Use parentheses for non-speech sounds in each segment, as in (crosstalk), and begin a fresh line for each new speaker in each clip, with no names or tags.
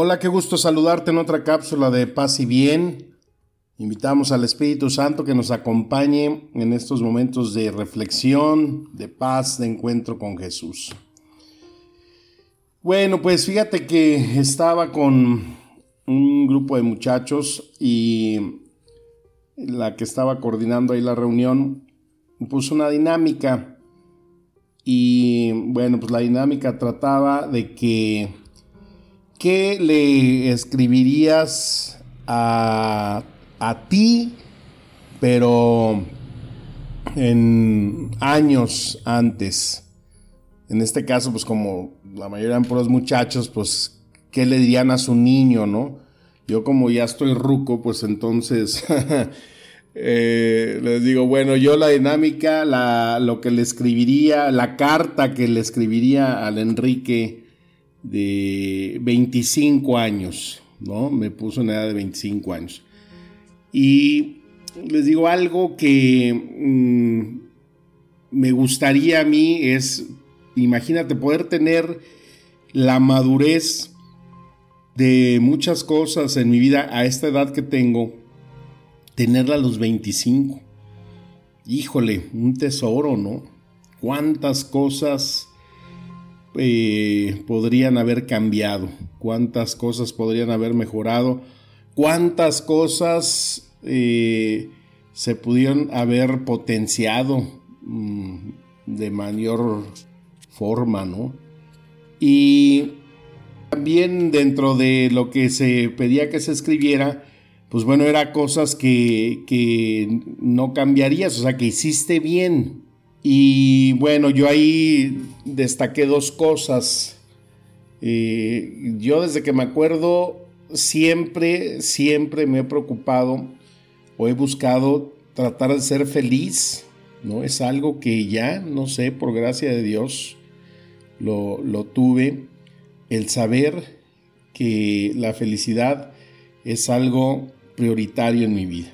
Hola, qué gusto saludarte en otra cápsula de paz y bien. Invitamos al Espíritu Santo que nos acompañe en estos momentos de reflexión, de paz, de encuentro con Jesús. Bueno, pues fíjate que estaba con un grupo de muchachos y la que estaba coordinando ahí la reunión puso una dinámica y bueno, pues la dinámica trataba de que ¿qué le escribirías a, a ti, pero en años antes? En este caso, pues como la mayoría eran puros muchachos, pues, ¿qué le dirían a su niño, no? Yo como ya estoy ruco, pues entonces (laughs) eh, les digo, bueno, yo la dinámica, la, lo que le escribiría, la carta que le escribiría al Enrique de 25 años, ¿no? Me puso en edad de 25 años. Y les digo algo que mm, me gustaría a mí es imagínate poder tener la madurez de muchas cosas en mi vida a esta edad que tengo, tenerla a los 25. Híjole, un tesoro, ¿no? ¿Cuántas cosas eh, podrían haber cambiado? ¿Cuántas cosas podrían haber mejorado? ¿Cuántas cosas eh, se pudieron haber potenciado mm, de mayor forma, ¿no? Y también dentro de lo que se pedía que se escribiera, pues bueno, era cosas que, que no cambiarías, o sea, que hiciste bien. Y bueno, yo ahí destaqué dos cosas. Eh, yo desde que me acuerdo, siempre, siempre me he preocupado o he buscado tratar de ser feliz, ¿no? Es algo que ya, no sé, por gracia de Dios, lo, lo tuve, el saber que la felicidad es algo prioritario en mi vida.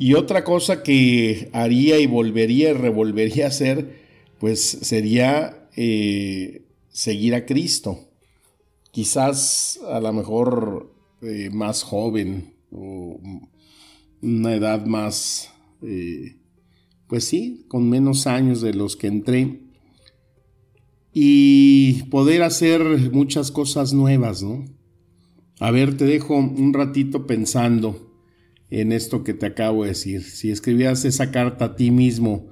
Y otra cosa que haría y volvería y revolvería a hacer, pues sería eh, seguir a Cristo. Quizás a lo mejor eh, más joven o una edad más, eh, pues sí, con menos años de los que entré y poder hacer muchas cosas nuevas, ¿no? A ver, te dejo un ratito pensando en esto que te acabo de decir. Si escribías esa carta a ti mismo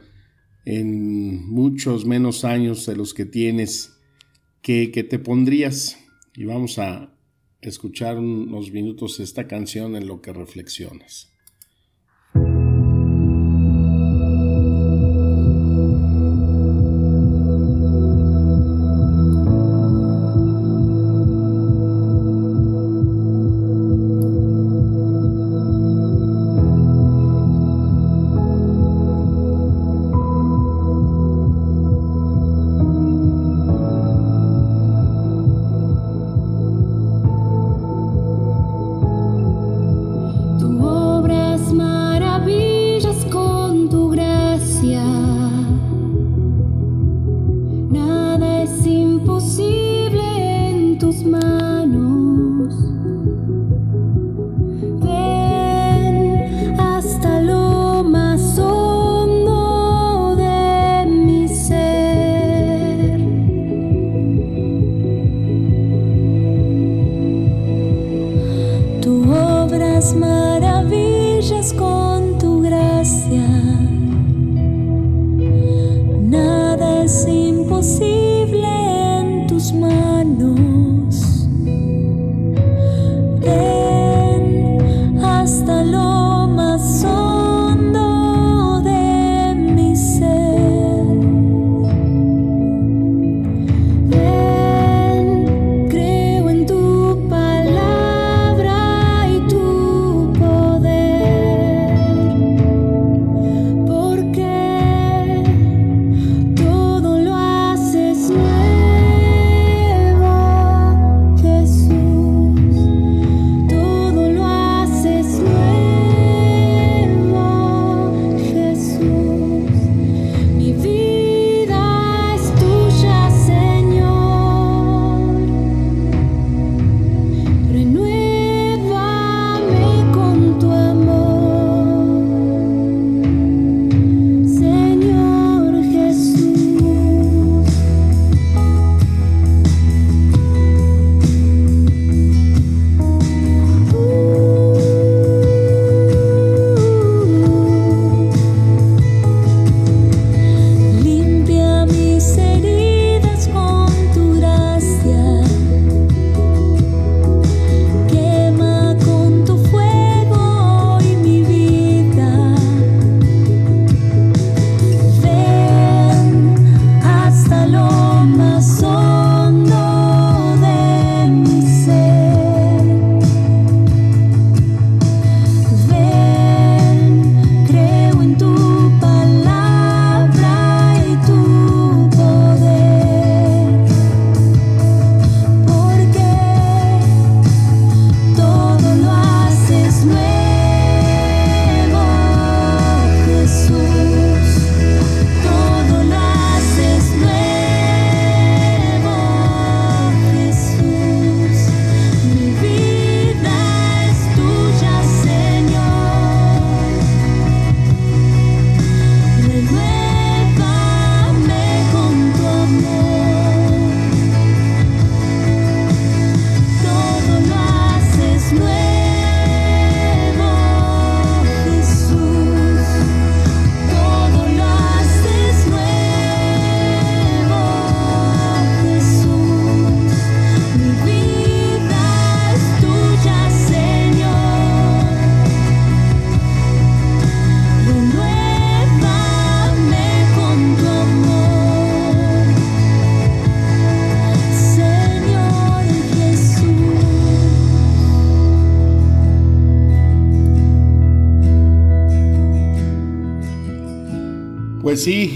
en muchos menos años de los que tienes, ¿qué, te pondrías? Y vamos a escuchar unos minutos esta canción en lo que reflexionas.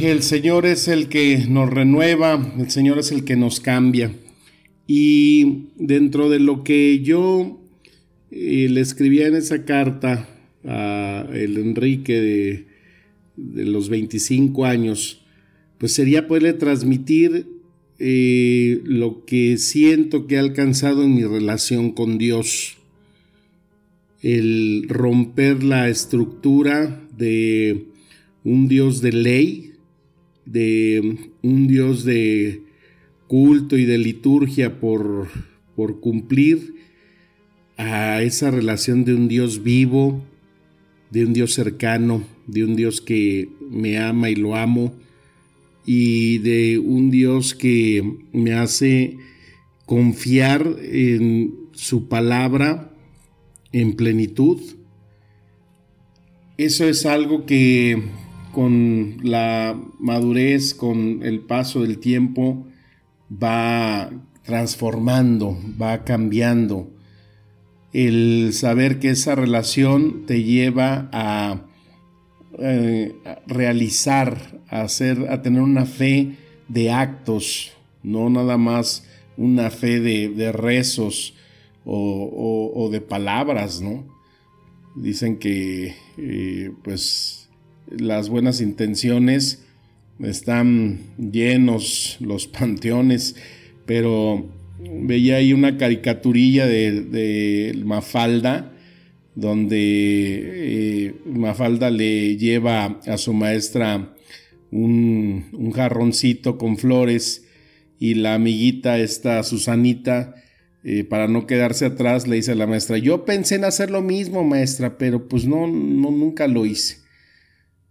El Señor es el que nos renueva, el Señor es el que nos cambia. Y dentro de lo que yo eh, le escribía en esa carta a el Enrique de, los 25 años, pues sería poderle transmitir eh, lo que siento que he alcanzado en mi relación con Dios. El romper la estructura de un Dios de ley, de un Dios de culto y de liturgia por, por cumplir a esa relación de un Dios vivo, de un Dios cercano, de un Dios que me ama y lo amo, y de un Dios que me hace confiar en su palabra en plenitud. Eso es algo que con la madurez, con el paso del tiempo, va transformando, va cambiando. El saber que esa relación te lleva a, eh, realizar, a, hacer, a tener una fe de actos, no nada más una fe de, rezos o, de palabras, ¿no? Dicen que, eh, pues, las buenas intenciones, están llenos los panteones, pero veía ahí una caricaturilla de, Mafalda, donde eh, Mafalda le lleva a su maestra un, jarroncito con flores y la amiguita, esta Susanita, eh, para no quedarse atrás, le dice a la maestra, yo pensé en hacer lo mismo, maestra, pero pues no, no nunca lo hice.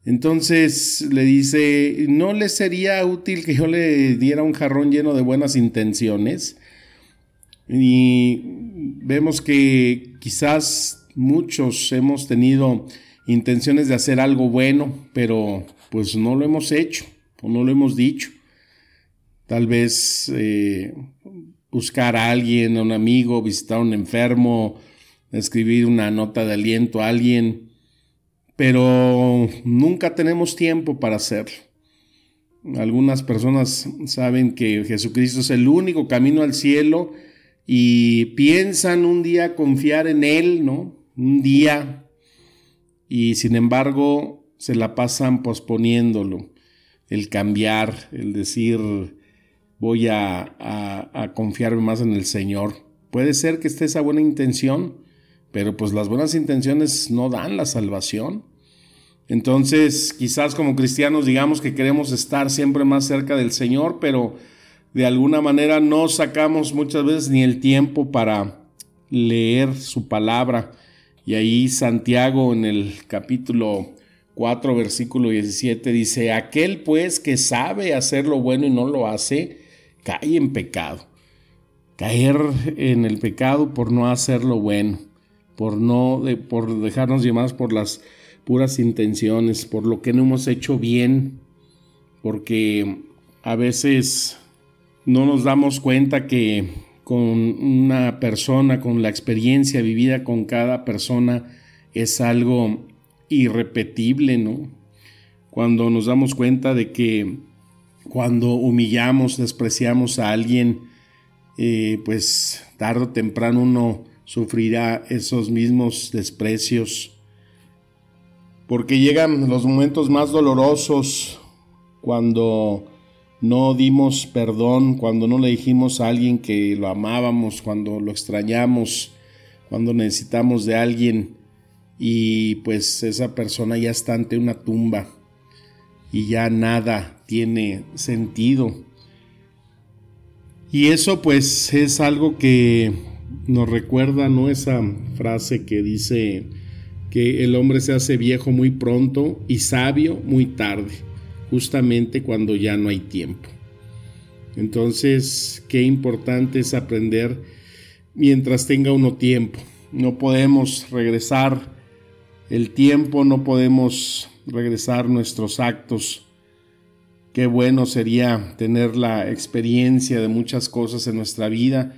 Entonces le dice, ¿no le sería útil que yo le diera un jarrón lleno de buenas intenciones? Y vemos que quizás muchos hemos tenido intenciones de hacer algo bueno, pero pues no lo hemos hecho o no lo hemos dicho. Tal vez eh, buscar a alguien, a un amigo, visitar a un enfermo, escribir una nota de aliento a alguien pero nunca tenemos tiempo para hacerlo. Algunas personas saben que Jesucristo es el único camino al cielo y piensan un día confiar en Él, ¿no? Un día, y sin embargo se la pasan posponiéndolo, el cambiar, el decir voy a, a, confiar más en el Señor. Puede ser que esté esa buena intención, pero pues las buenas intenciones no dan la salvación. Entonces, quizás como cristianos digamos que queremos estar siempre más cerca del Señor, pero de alguna manera no sacamos muchas veces ni el tiempo para leer su palabra. Y ahí Santiago en el capítulo 4, versículo 17 dice, aquel pues que sabe hacer lo bueno y no lo hace, cae en pecado. Caer en el pecado por no hacer lo bueno, por no por dejarnos llevar por las puras intenciones, por lo que no hemos hecho bien, porque a veces no nos damos cuenta que con una persona, con la experiencia vivida con cada persona, es algo irrepetible, ¿no? Cuando nos damos cuenta de que cuando humillamos, despreciamos a alguien, eh, pues tarde o temprano uno sufrirá esos mismos desprecios porque llegan los momentos más dolorosos cuando no dimos perdón, cuando no le dijimos a alguien que lo amábamos, cuando lo extrañamos, cuando necesitamos de alguien y pues esa persona ya está ante una tumba y ya nada tiene sentido. Y eso pues es algo que nos recuerda, ¿no? Esa frase que dice, que el hombre se hace viejo muy pronto y sabio muy tarde, justamente cuando ya no hay tiempo. Entonces, qué importante es aprender mientras tenga uno tiempo. No podemos regresar el tiempo, no podemos regresar nuestros actos. Qué bueno sería tener la experiencia de muchas cosas en nuestra vida,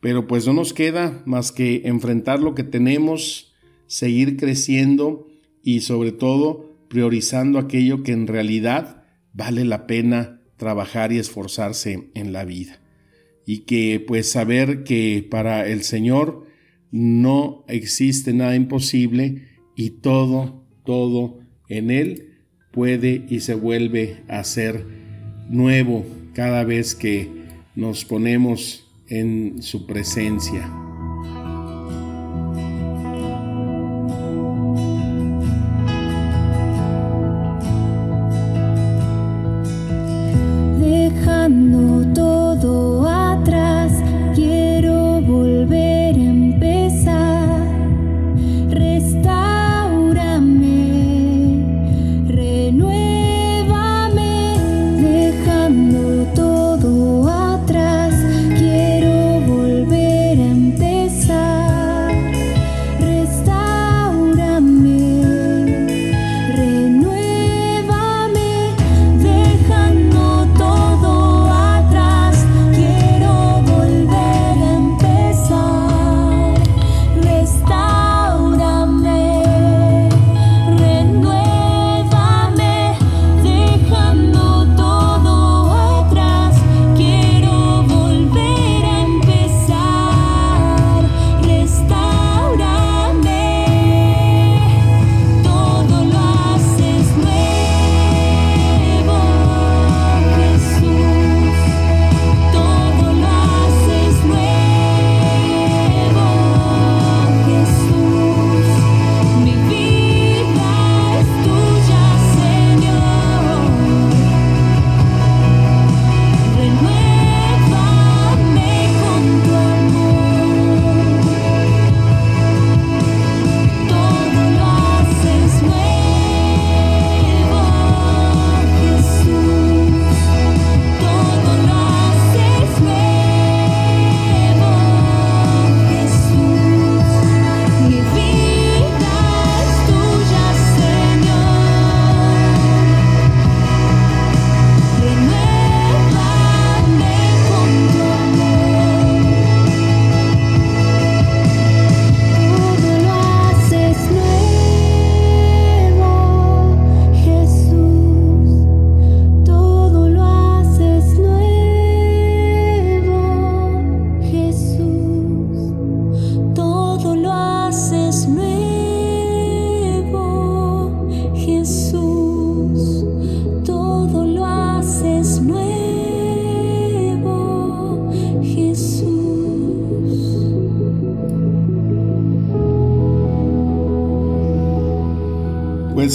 pero pues no nos queda más que enfrentar lo que tenemos seguir creciendo y sobre todo priorizando aquello que en realidad
vale la pena trabajar y esforzarse en la vida. Y que pues saber que para el Señor no existe nada imposible y todo, todo en Él puede y se vuelve a ser nuevo cada vez que nos ponemos en su presencia.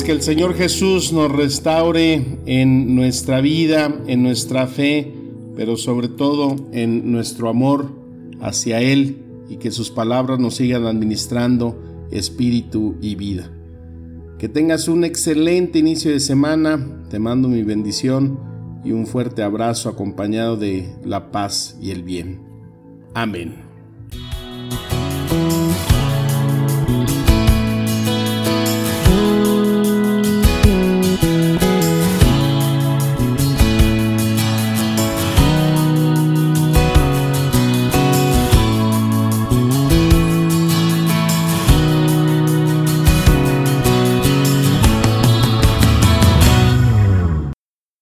Que el Señor Jesús nos restaure en nuestra vida, en nuestra fe, pero sobre todo en nuestro amor hacia Él y que sus palabras nos sigan administrando espíritu y vida. Que tengas un excelente inicio de semana, te mando mi bendición y un fuerte abrazo acompañado de la paz y el bien. Amén.